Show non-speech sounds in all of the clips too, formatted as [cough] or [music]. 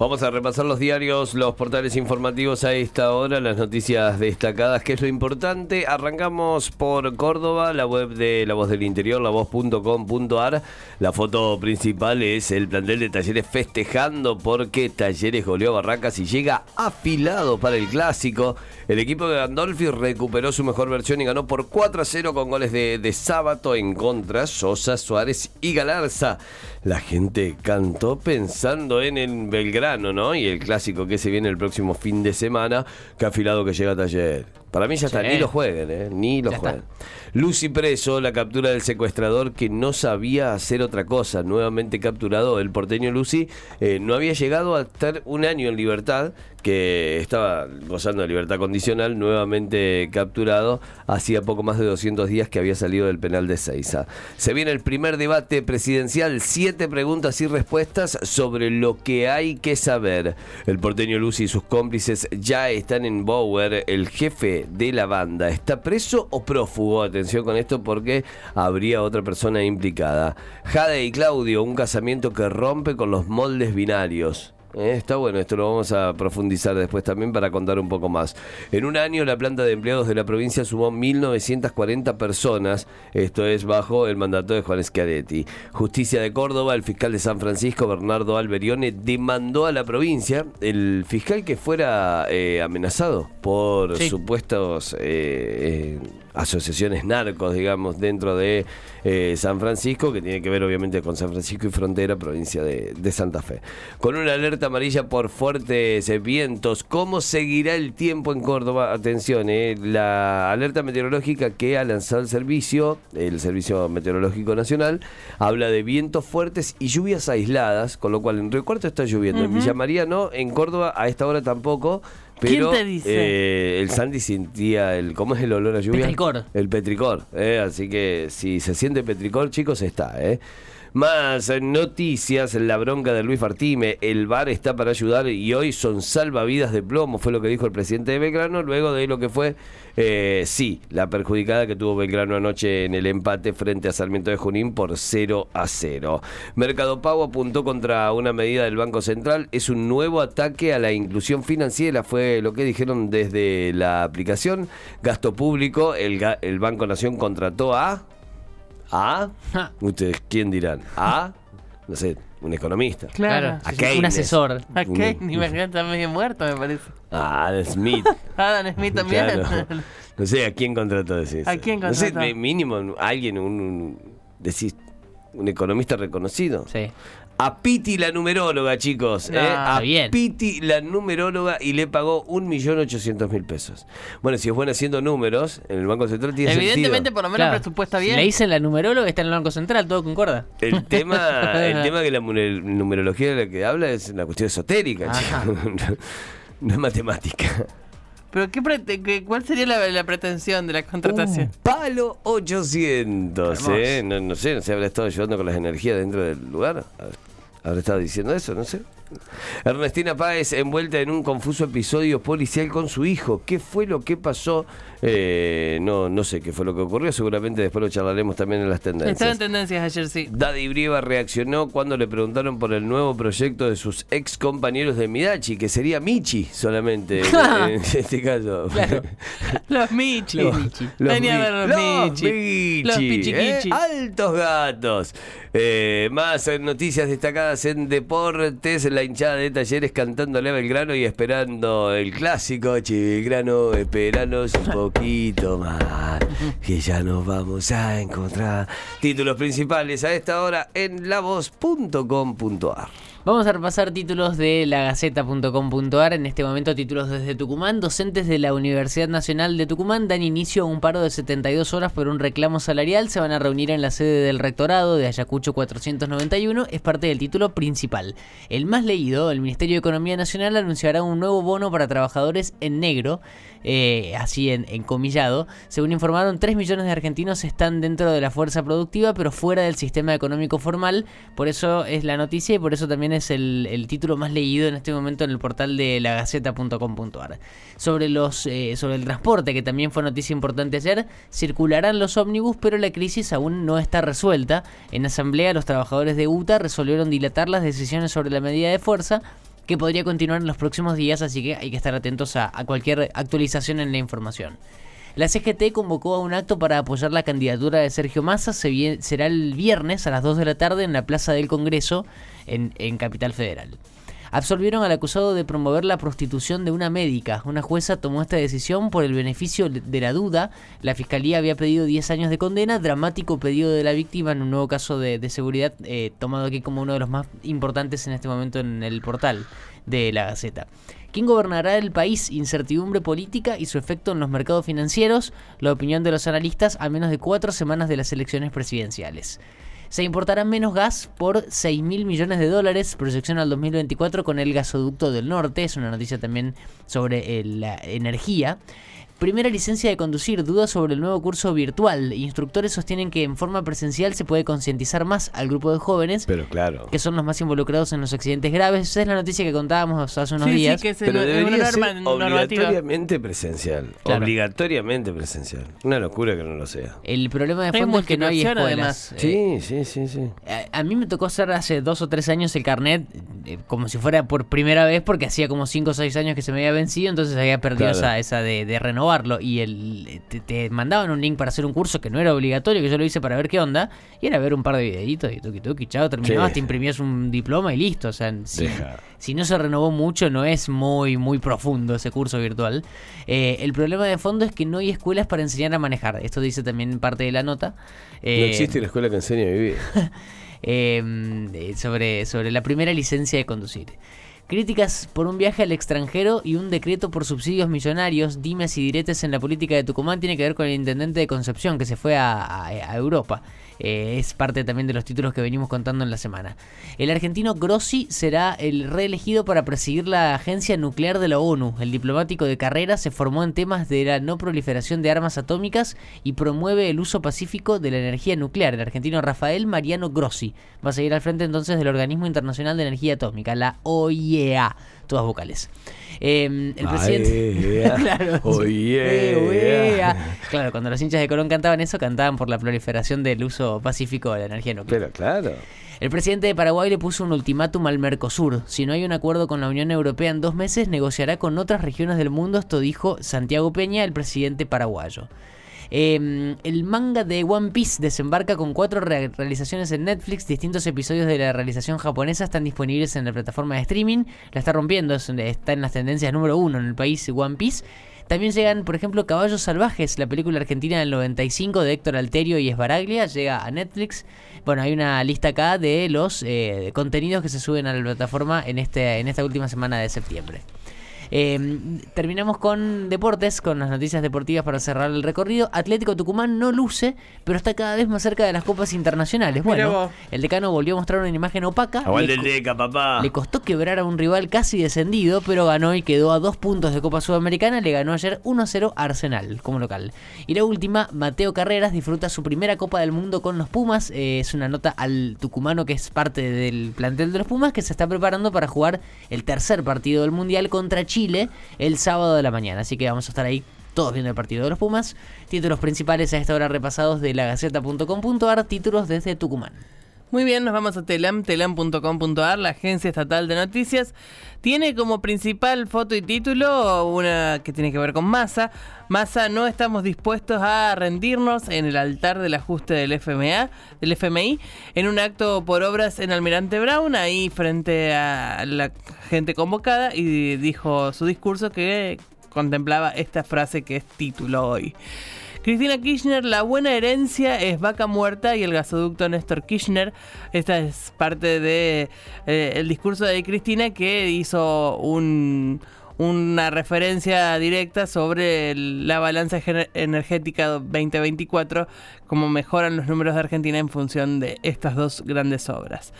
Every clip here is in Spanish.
Vamos a repasar los diarios, los portales informativos a esta hora, las noticias destacadas, que es lo importante. Arrancamos por Córdoba, la web de La Voz del Interior, lavoz.com.ar. La foto principal es el plantel de Talleres festejando porque Talleres goleó Barracas y llega afilado para el clásico. El equipo de Gandolfi recuperó su mejor versión y ganó por 4 a 0 con goles de, de en contra, Sosa, Suárez y Galarza. La gente cantó pensando en el Belgrano, ¿no? Y el clásico que se viene el próximo fin de semana, que afilado que llega a Taller. Para mí ya está, Sí. ni lo jueguen, ¿eh? Ni lo Ya jueguen. está. Lucy preso, la captura del secuestrador que no sabía hacer otra cosa. Nuevamente capturado, el porteño Lucy eh, no había llegado a estar un año en libertad, que estaba gozando de libertad condicional, nuevamente capturado. Hacía poco más de 200 días que había salido del penal de Seiza. Se viene el primer debate presidencial, siete preguntas y respuestas sobre lo que hay que saber. El porteño Lucy y sus cómplices ya están en Bower, el jefe de la banda. ¿Está preso o prófugo? Atención con esto porque habría otra persona implicada. Jade y Claudio, un casamiento que rompe con los moldes binarios. Eh, está bueno, esto lo vamos a profundizar después también para contar un poco más. En un año la planta de empleados de la provincia sumó 1.940 personas, esto es bajo el mandato de Juan Schiaretti. Justicia de Córdoba, el fiscal de San Francisco, Bernardo Alberione, demandó a la provincia el fiscal que fuera eh, amenazado por Sí. supuestos... eh, eh, asociaciones narcos, digamos, dentro de eh, San Francisco, que tiene que ver obviamente con San Francisco y Frontera, provincia de, de Santa Fe. Con una alerta amarilla por fuertes eh, vientos, ¿cómo seguirá el tiempo en Córdoba? Atención, eh, la alerta meteorológica que ha lanzado el servicio, el Servicio Meteorológico Nacional, habla de vientos fuertes y lluvias aisladas, con lo cual en Río Cuarto está lloviendo, en Villa María no, en Córdoba a esta hora tampoco. ¿Quién te dice? eh, el Sandy sentía el. ¿Cómo es el olor a lluvia? Petricor. El petricor. eh, así que si se siente petricor, chicos, está. ¿eh? Más noticias, la bronca de Luis Fartime, el bar está para ayudar y hoy son salvavidas de plomo, fue lo que dijo el presidente de Belgrano, luego de lo que fue, eh, sí, la perjudicada que tuvo Belgrano anoche en el empate frente a Sarmiento de Junín por 0 a 0. Mercado Pago apuntó contra una medida del Banco Central, es un nuevo ataque a la inclusión financiera, fue lo que dijeron desde la aplicación. Gasto público, el, el Banco Nación contrató a... ¿A? ¿Ustedes quién dirán? ¿A? No sé, un economista. Claro. A sí, Keynes. un asesor. ¿A qué? Ni me está medio muerto, me parece. Ah, Adam Smith. [laughs] Adam Smith también. Claro. [laughs] No sé, ¿a quién contrató? Decís? ¿A quién No sé, contrató? mínimo, alguien, un, un- decís, un economista reconocido. Sí. A Piti la numeróloga, chicos. No, ¿eh? está A bien. Piti la numeróloga y le pagó 1.800.000 pesos. Bueno, si es buena haciendo números, en el Banco Central tiene Evidentemente, sentido. por lo menos Claro. presupuesta bien. le dicen la numeróloga, está en el Banco Central, todo concorda. El tema, [laughs] el tema que la numer- numerología de la que habla es una cuestión esotérica, Ajá. chico. [laughs] no es matemática. Pero ¿qué ¿cuál sería la, la pretensión de la contratación? Un palo 800, Hermoso. ¿eh? No, no sé, no sé, habrá estado ayudando con las energías dentro del lugar. Habrá estado diciendo eso, no sé. Ernestina Páez envuelta en un confuso episodio policial con su hijo. ¿Qué fue lo que pasó? Eh, no, no sé qué fue lo que ocurrió. Seguramente después lo charlaremos también en las Estaba en tendencias. tendencias ayer, sí. Daddy Brieva reaccionó cuando le preguntaron por el nuevo proyecto de sus ex compañeros de Midachi, que sería Michi solamente en, [laughs] en este caso. Claro. Los Michi. Los Michi. Venía a Mi- ver los Michi. Michi, Los ¿eh? Pichiquichi. Altos gatos. Eh, más noticias destacadas en deportes. La hinchada de talleres cantándole a Belgrano y esperando el clásico. Che, Belgrano, esperanos un poquito más. Que ya nos vamos a encontrar. Títulos principales a esta hora en lavoz.com.ar. Vamos a repasar títulos de lagaceta.com.ar. En este momento, títulos desde Tucumán. Docentes de la Universidad Nacional de Tucumán dan inicio a un paro de 72 horas por un reclamo salarial. Se van a reunir en la sede del rectorado de Ayacucho. Gaucho 491 es parte del título principal. El más leído, el Ministerio de Economía Nacional anunciará un nuevo bono para trabajadores en negro, eh, así en, encomillado. Según informaron, 3 millones de argentinos están dentro de la fuerza productiva, pero fuera del sistema económico formal. Por eso es la noticia y por eso también es el, título más leído en este momento en el portal de lagaceta.com.ar. Sobre, eh, sobre el transporte, que también fue noticia importante ayer, circularán los ómnibus, pero la crisis aún no está resuelta. En asamblea, los trabajadores de UTA resolvieron dilatar las decisiones sobre la medida de fuerza que podría continuar en los próximos días, así que hay que estar atentos a, cualquier actualización en la información. La CGT convocó a un acto para apoyar la candidatura de Sergio Massa. será el viernes a las 2 de la tarde en la Plaza del Congreso en, Capital Federal absolvieron al acusado de promover la prostitución de una médica. Una jueza tomó esta decisión por el beneficio de la duda. La fiscalía había pedido 10 años de condena, dramático pedido de la víctima en un nuevo caso de, seguridad, eh, tomado aquí como uno de los más importantes en este momento en el portal de la Gaceta. ¿Quién gobernará el país? Incertidumbre política y su efecto en los mercados financieros, la opinión de los analistas a menos de cuatro semanas de las elecciones presidenciales. Se importará menos gas por 6 mil millones de dólares, proyección al 2024 con el gasoducto del norte. Es una noticia también sobre la energía. Primera licencia de conducir, dudas sobre el nuevo curso virtual. Instructores sostienen que en forma presencial se puede concientizar más al grupo de jóvenes. Pero claro. Que son los más involucrados en los accidentes graves. Esa es la noticia que contábamos hace unos días. Sí, que es Pero debería ser obligatoriamente presencial. Obligatoriamente presencial. Una locura que no lo sea. El problema de fondo es que no hay escuelas. sí, sí, sí, sí. A, mí me tocó hacer hace dos o tres años el carnet eh, como si fuera por primera vez porque hacía como cinco o seis años que se me había vencido, entonces había perdido esa, esa de, de renovar y el, te, mandaban un link para hacer un curso que no era obligatorio, que yo lo hice para ver qué onda, y era ver un par de videitos y tuki tuki, chao, terminabas, te imprimías un diploma y listo. O sea, si, no se renovó mucho, no es muy, muy profundo ese curso virtual. Eh, el problema de fondo es que no hay escuelas para enseñar a manejar. Esto dice también parte de la nota. no existe la escuela que enseñe a vivir. [laughs] eh, sobre, sobre la primera licencia de conducir. Críticas por un viaje al extranjero y un decreto por subsidios millonarios, dimes y diretes en la política de Tucumán tiene que ver con el intendente de Concepción que se fue a Europa. Eh, es parte también de los títulos que venimos contando en la semana. El argentino Grossi será el reelegido para presidir la agencia nuclear de la ONU. El diplomático de carrera se formó en temas de la no proliferación de armas atómicas y promueve el uso pacífico de la energía nuclear. El argentino Rafael Mariano Grossi va a seguir al frente entonces del Organismo Internacional de Energía Atómica, la OIEA todas vocales. Em, el presidente. [laughs] claro, claro, cuando los hinchas de Colón cantaban eso, cantaban por la proliferación del uso pacífico de la energía nuclear. Pero claro. El presidente de Paraguay le puso un ultimátum al Mercosur. Si no hay un acuerdo con la Unión Europea en dos meses, negociará con otras regiones del mundo. Esto dijo Santiago Peña, el presidente paraguayo. Em, el manga de One Piece desembarca con cuatro realizaciones en Netflix. Distintos episodios de la realización japonesa están disponibles en la plataforma de streaming. La está rompiendo, está en las tendencias número uno en el país One Piece. También llegan, por ejemplo, Caballos Salvajes, la película argentina del 95 de Héctor Alterio y Esbaraglia, llega a Netflix. Bueno, hay una lista acá de los eh, contenidos que se suben a la plataforma en, este, en esta última semana de septiembre. Em, terminamos con deportes, con las noticias deportivas para cerrar el recorrido. Atlético Tucumán no luce, pero está cada vez más cerca de las copas internacionales. Bueno, el decano volvió a mostrar una imagen opaca. Le, deca, papá. le costó quebrar a un rival casi descendido, pero ganó y quedó a dos puntos de Copa Sudamericana. Le ganó ayer 1-0 Arsenal como local. Y la última, Mateo Carreras disfruta su primera Copa del Mundo con los Pumas. Eh, es una nota al tucumano que es parte del plantel de los Pumas que se está preparando para jugar el tercer partido del Mundial contra Chile el sábado de la mañana. Así que vamos a estar ahí todos viendo el partido de los Pumas. Títulos principales a esta hora repasados de lagaceta.com.ar, títulos desde Tucumán. Muy bien, nos vamos a telam, telam.com.ar, la agencia estatal de noticias. Tiene como principal foto y título una que tiene que ver con Massa. Massa, no estamos dispuestos a rendirnos en el altar del ajuste del FMA, del FMI, en un acto por obras en Almirante Brown, ahí frente a la gente convocada, y dijo su discurso que contemplaba esta frase que es título hoy. Cristina Kirchner, la buena herencia es vaca muerta y el gasoducto Néstor Kirchner. Esta es parte de eh, discurso de Cristina que hizo un una referencia directa sobre la balanza energética 2024, cómo mejoran los números de Argentina en función de estas dos grandes obras.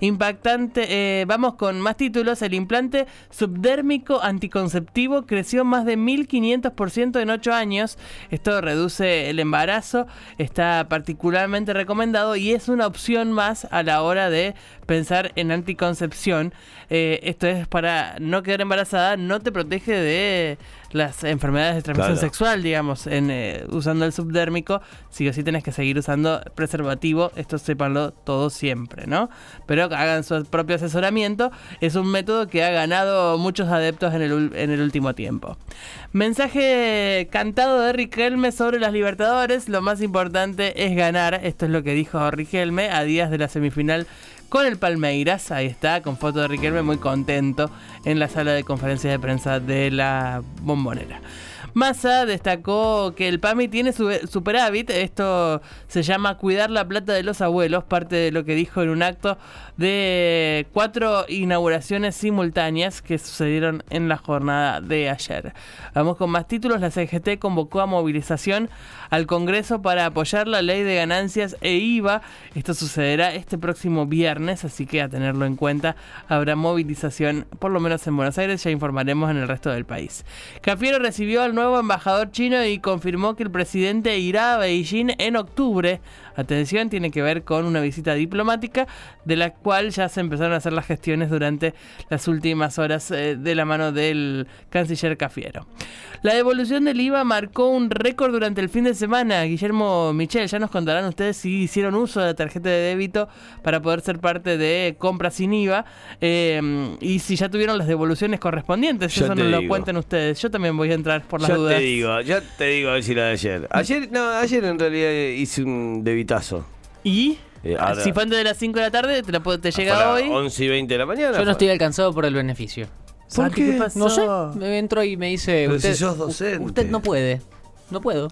Impactante, eh, vamos con más títulos. El implante subdérmico anticonceptivo creció más de 1500% en 8 años. Esto reduce el embarazo, está particularmente recomendado y es una opción más a la hora de pensar en anticoncepción. Eh, esto es para no quedar embarazada, no te protege de las enfermedades de transmisión Claro. sexual, digamos, en, eh, usando el subdérmico. Sí o sí tenés que seguir usando preservativo, esto sépanlo todos siempre, ¿no? Pero hagan su propio asesoramiento. Es un método que ha ganado muchos adeptos en el, en el último tiempo. Mensaje cantado de Riquelme sobre las Libertadores. Lo más importante es ganar. Esto es lo que dijo Riquelme a días de la semifinal con el Palmeiras. Ahí está, con foto de Riquelme muy contento en la sala de conferencia de prensa de la bombonera. Massa destacó que el PAMI tiene su superávit, esto se llama cuidar la plata de los abuelos, parte de lo que dijo en un acto de cuatro inauguraciones simultáneas que sucedieron en la jornada de ayer. Vamos con más títulos, la CGT convocó a movilización al Congreso para apoyar la ley de ganancias e IVA, esto sucederá este próximo viernes, así que a tenerlo en cuenta, habrá movilización por lo menos en Buenos Aires, ya informaremos en el resto del país. Cafiero recibió al nuevo embajador chino y confirmó que el presidente irá a Beijing en octubre. Atención, tiene que ver con una visita diplomática de la cual ya se empezaron a hacer las gestiones durante las últimas horas eh, de la mano del canciller Cafiero. La devolución del IVA marcó un récord durante el fin de semana. Guillermo Michel, ya nos contarán ustedes si hicieron uso de la tarjeta de débito para poder ser parte de compras sin IVA eh, y si ya tuvieron las devoluciones correspondientes. Eso te nos lo digo. cuentan ustedes. Yo también voy a entrar por las dudas. te digo, ya te digo a ver si la de ayer. Ayer, no, ayer en realidad hice un debitazo. Y Eh, ahora- si fue antes de las 5 de la tarde, te, la puedo- te Fue a llega las hoy. 11 y 20 de la mañana. Yo no estoy alcanzado por el beneficio. Santi, qué? ¿qué pasó? No sé, me entró y me dice. Pero usted, si sos docente. usted no puede. No puedo.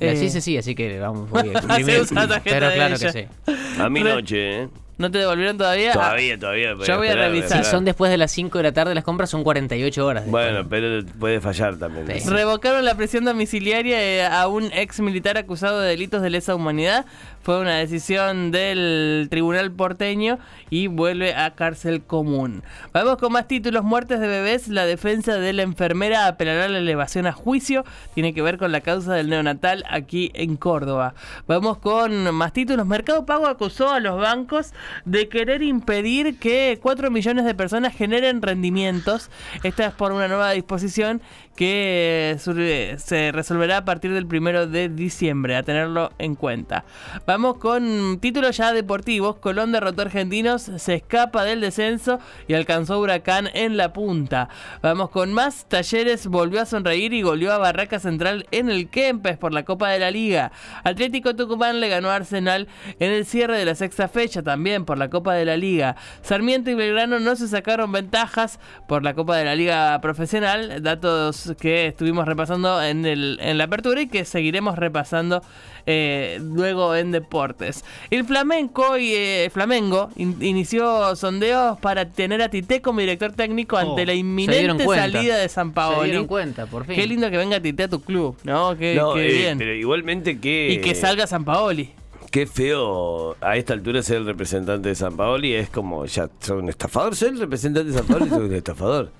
Y Eh. así se sí, así que vamos. Voy a [laughs] Se usa la tarjeta Pero de claro ella. que sí. A mi Re- noche, ¿eh? ¿No te devolvieron todavía? Todavía, todavía. Yo voy a esperar, revisar. Si son después de las 5 de la tarde, las compras son 48 horas. después. Bueno, pero puede fallar también. Sí. Revocaron la prisión domiciliaria eh, a un ex militar acusado de delitos de lesa humanidad. Fue una decisión del tribunal porteño y vuelve a cárcel común. Vamos con más títulos. Muertes de bebés. La defensa de la enfermera apelará la elevación a juicio. Tiene que ver con la causa del neonatal aquí en Córdoba. Vamos con más títulos. Mercado Pago acusó a los bancos de querer impedir que 4 millones de personas generen rendimientos. Esta es por una nueva disposición que eh, sur- se resolverá a partir del primero de diciembre, a tenerlo en cuenta. Vamos con títulos ya deportivos. Colón derrotó a Argentinos, se escapa del descenso y alcanzó Huracán en la punta. Vamos con más. Talleres volvió a sonreír y goleó a Barraca Central en el Kempes por la Copa de la Liga. Atlético Tucumán le ganó a Arsenal en el cierre de la sexta fecha también por la Copa de la Liga. Sarmiento y Belgrano no se sacaron ventajas por la Copa de la Liga Profesional. Datos que estuvimos repasando en, el, en la apertura y que seguiremos repasando eh, luego en deportes. El Flamenco y eh, Flamengo in- inició sondeos para tener a Tite como director técnico ante Oh, la se dieron inminente salida de San Se Paoli. dieron cuenta, por fin. Qué lindo que venga Tite a tu club, ¿no? Qué, No, qué eh, bien. pero igualmente que... Y que salga San Paoli. Qué feo a esta altura ser el representante de San Paoli. Es como, ya, soy un estafador. Soy el representante de San Paoli, soy un [laughs] estafador.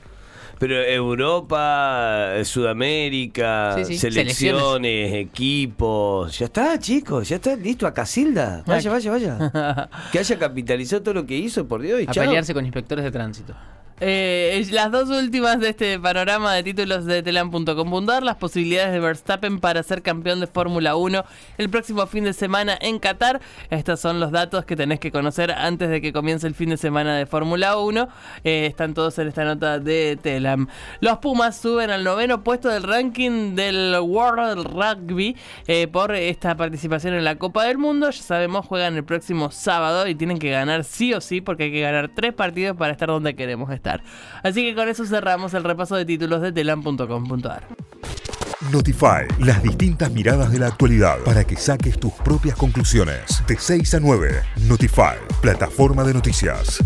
Pero Europa, eh, Sudamérica, Sí, sí, selecciones, equipos. Ya está, chicos, ya está listo a Casilda. Vaya, vaya, vaya. [laughs] Que haya capitalizado todo lo que hizo, por Dios. Y A chao. pelearse con inspectores de tránsito. Eh, las dos últimas de este panorama de títulos de telam.com.ar, las posibilidades de Verstappen para ser campeón de Fórmula 1 el próximo fin de semana en Qatar. Estos son los datos que tenés que conocer antes de que comience el fin de semana de Fórmula 1. Eh, están todos en esta nota de Telam. Los Pumas suben al noveno puesto del ranking del World Rugby eh, por esta participación en la Copa del Mundo. Ya sabemos, juegan el próximo sábado y tienen que ganar sí o sí porque hay que ganar tres partidos para estar donde queremos Así que con eso cerramos el repaso de títulos de telam.com.ar. Notify, las distintas miradas de la actualidad para que saques tus propias conclusiones. De 6 a 9, Notify, plataforma de noticias.